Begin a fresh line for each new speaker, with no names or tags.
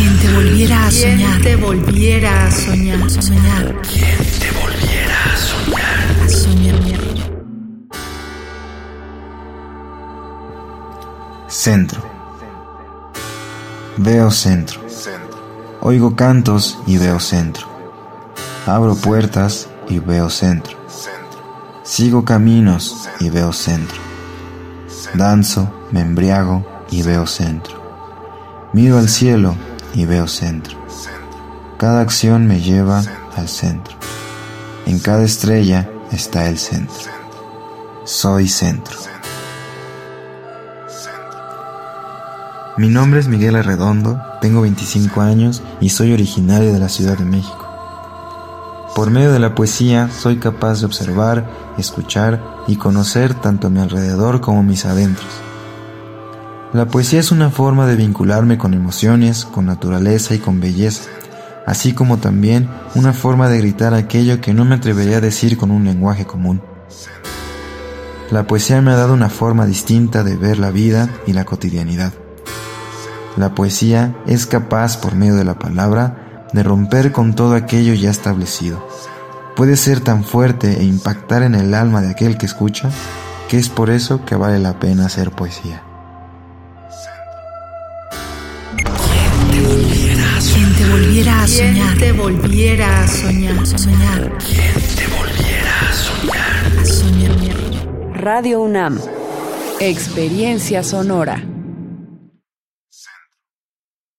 Quien te volviera a
¿Quién
soñar.
te volviera a soñar?
Soñar.
¿Quién te volviera a soñar?
A soñar.
Centro. Veo centro. Oigo cantos y veo centro. Abro puertas y veo centro. Sigo caminos y veo centro. Danzo, me embriago y veo centro. Miro al cielo y veo centro. Cada acción me lleva al centro. En cada estrella está el centro. Soy centro. Mi nombre es Miguel Arredondo, tengo 25 años y soy originario de la Ciudad de México. Por medio de la poesía soy capaz de observar, escuchar y conocer tanto a mi alrededor como mis adentros. La poesía es una forma de vincularme con emociones, con naturaleza y con belleza, así como también una forma de gritar aquello que no me atrevería a decir con un lenguaje común. La poesía me ha dado una forma distinta de ver la vida y la cotidianidad. La poesía es capaz, por medio de la palabra, de romper con todo aquello ya establecido. Puede ser tan fuerte e impactar en el alma de aquel que escucha, que es por eso que vale la pena hacer poesía.
Quien te volviera a
¿Quién
soñar.
te volviera a soñar?
Soñar.
¿Quién te volviera a soñar?
A soñar.
Radio UNAM. Experiencia sonora.